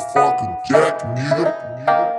motherfucking Jack, nigga.